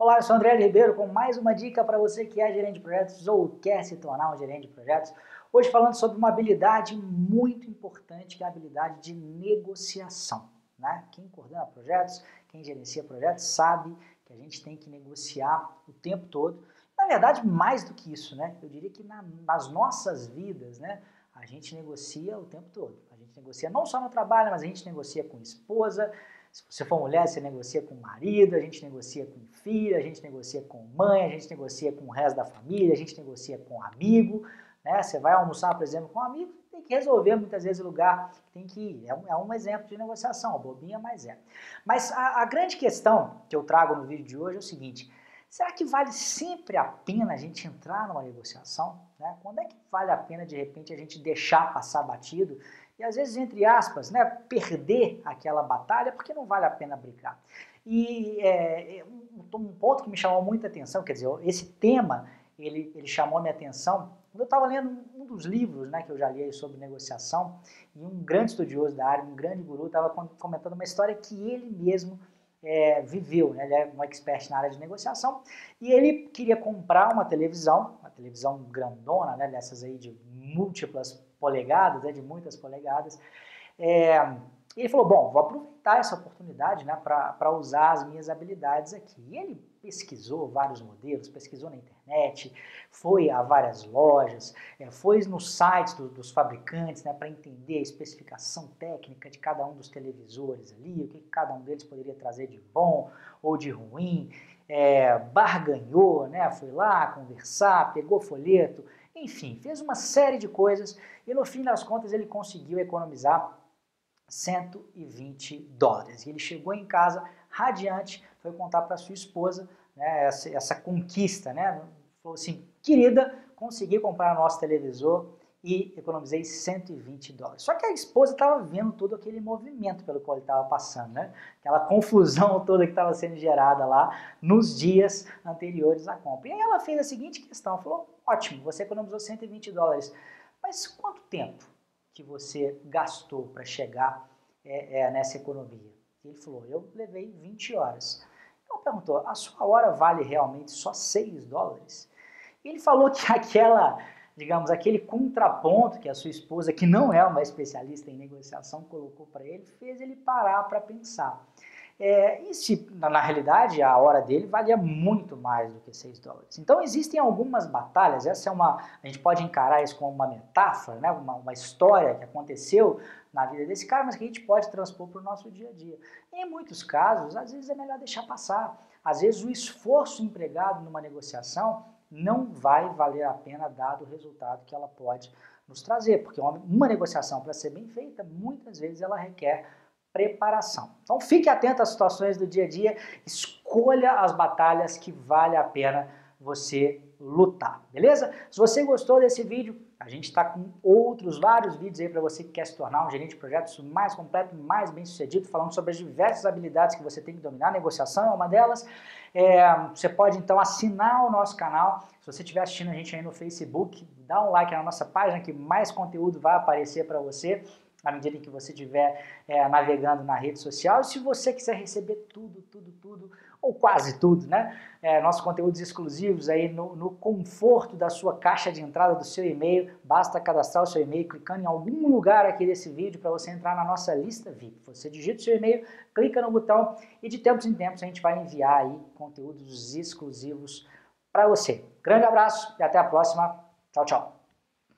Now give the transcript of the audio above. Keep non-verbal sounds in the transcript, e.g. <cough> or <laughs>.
Olá, eu sou André Ribeiro com mais uma dica para você que é gerente de projetos ou quer se tornar um gerente de projetos. Hoje falando sobre uma habilidade muito importante, que é a habilidade de negociação. Né? Quem coordena projetos, quem gerencia projetos, sabe que a gente tem que negociar o tempo todo. Na verdade, mais do que isso, né? Eu diria que na, nas nossas vidas, né? A gente negocia o tempo todo. A gente negocia não só no trabalho, mas a gente negocia com esposa, se você for mulher, você negocia com o marido, a gente negocia com filho, a gente negocia com mãe, a gente negocia com o resto da família, a gente negocia com amigo. Né? Você vai almoçar, por exemplo, com um amigo, tem que resolver muitas vezes o lugar que tem que ir. É um, é um exemplo de negociação, bobinha, mas é. Mas a, a grande questão que eu trago no vídeo de hoje é o seguinte, Será que vale sempre a pena a gente entrar numa negociação? Né? Quando é que vale a pena, de repente, a gente deixar passar batido e, às vezes, entre aspas, né, perder aquela batalha porque não vale a pena brigar? E é, um, um ponto que me chamou muita atenção, quer dizer, esse tema, ele, ele chamou minha atenção quando eu estava lendo um dos livros né, que eu já li sobre negociação, e um grande estudioso da área, um grande guru, estava comentando uma história que ele mesmo é, viveu, né? ele é um expert na área de negociação, e ele queria comprar uma televisão, uma televisão grandona, né, dessas aí de múltiplas polegadas, né, de muitas polegadas, é, e ele falou, bom, vou aproveitar essa oportunidade né, para usar as minhas habilidades aqui. E ele pesquisou vários modelos, pesquisou na internet, foi a várias lojas, é, foi nos sites do, dos fabricantes né, para entender a especificação técnica de cada um dos televisores ali, o que cada um deles poderia trazer de bom ou de ruim, é, barganhou, né, foi lá conversar, pegou folheto, enfim, fez uma série de coisas e no fim das contas ele conseguiu economizar 120 dólares. E ele chegou em casa radiante, foi contar para sua esposa né, essa, essa, conquista, né? Falou assim, querida, consegui comprar nosso televisor e economizei 120 dólares. Só que a esposa estava vendo todo aquele movimento pelo qual ele estava passando, né? Aquela confusão <laughs> toda que estava sendo gerada lá nos dias anteriores à compra. E aí ela fez a seguinte questão, falou, ótimo, você economizou 120 dólares, mas quanto tempo que você gastou para chegar é, é, nessa economia? E ele falou, eu levei 20 horas. Então perguntou, a sua hora vale realmente só 6 dólares? E ele falou que <laughs> aquela, digamos, aquele contraponto que a sua esposa, que não é uma especialista em negociação, colocou para ele, fez ele parar para pensar. É, e se, na, na, realidade, a hora dele valia muito mais do que 6 dólares. Então, existem algumas batalhas, essa é uma, a gente pode encarar isso como uma metáfora, né, uma, uma história que aconteceu na vida desse cara, mas que a gente pode transpor para o nosso dia a dia. Em muitos casos, às vezes é melhor deixar passar. Às vezes, o esforço empregado numa negociação não vai valer a pena dado o resultado que ela pode nos trazer, porque uma, uma negociação, para ser bem feita, muitas vezes ela requer preparação. Então fique atento às situações do dia a dia, escolha as batalhas que vale a pena você lutar, beleza? Se você gostou desse vídeo, a gente está com outros vários vídeos aí para você que quer se tornar um gerente de projetos mais completo, mais bem sucedido, falando sobre as diversas habilidades que você tem que dominar, negociação é uma delas. É, você pode então assinar o nosso canal, se você estiver assistindo a gente aí no Facebook, dá um like na nossa página que mais conteúdo vai aparecer para você à medida em que você estiver é, navegando na rede social. E se você quiser receber tudo, tudo, tudo, ou quase tudo, né? É, nossos conteúdos exclusivos aí no, no, conforto da sua caixa de entrada do seu e-mail, basta cadastrar o seu e-mail clicando em algum lugar aqui desse vídeo para você entrar na nossa lista VIP. Você digita o seu e-mail, clica no botão e de tempos em tempos a gente vai enviar aí conteúdos exclusivos para você. Grande abraço e até a próxima. Tchau, tchau.